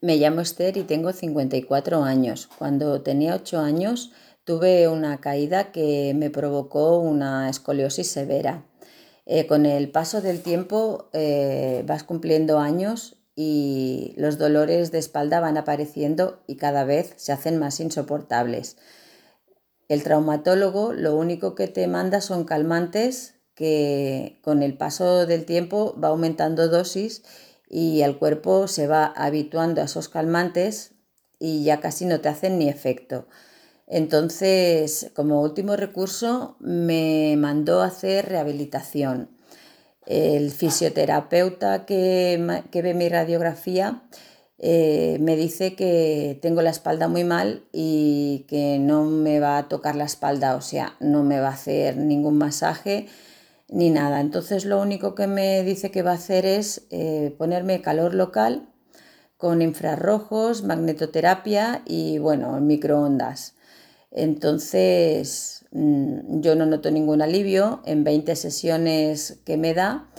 Me llamo Esther y tengo 54 años. Cuando tenía 8 años tuve una caída que me provocó una escoliosis severa. Eh, con el paso del tiempo eh, vas cumpliendo años y los dolores de espalda van apareciendo y cada vez se hacen más insoportables. El traumatólogo lo único que te manda son calmantes que con el paso del tiempo va aumentando dosis y el cuerpo se va habituando a esos calmantes y ya casi no te hacen ni efecto. Entonces, como último recurso, me mandó a hacer rehabilitación. El fisioterapeuta que, ve mi radiografía eh, me dice que tengo la espalda muy mal y que no me va a tocar la espalda, o sea, no me va a hacer ningún masaje ni nada. Entonces lo único que me dice que va a hacer es eh, ponerme calor local con infrarrojos, magnetoterapia y bueno, microondas. Entonces mm, yo no noto ningún alivio en 20 sesiones que me da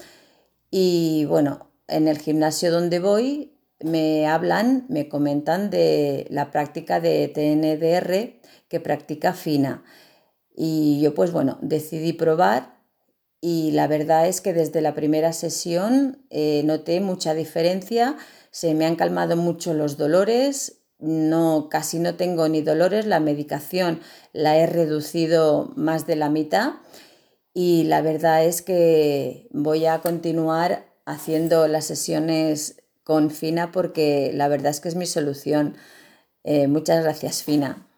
y bueno, en el gimnasio donde voy me hablan, me comentan de la práctica de TNDR que practica FINA. Y yo pues bueno, decidí probar y la verdad es que desde la primera sesión eh, noté mucha diferencia, se me han calmado mucho los dolores, no, casi no tengo ni dolores, la medicación la he reducido más de la mitad y la verdad es que voy a continuar haciendo las sesiones con Fina porque la verdad es que es mi solución. Eh, muchas gracias, Fina.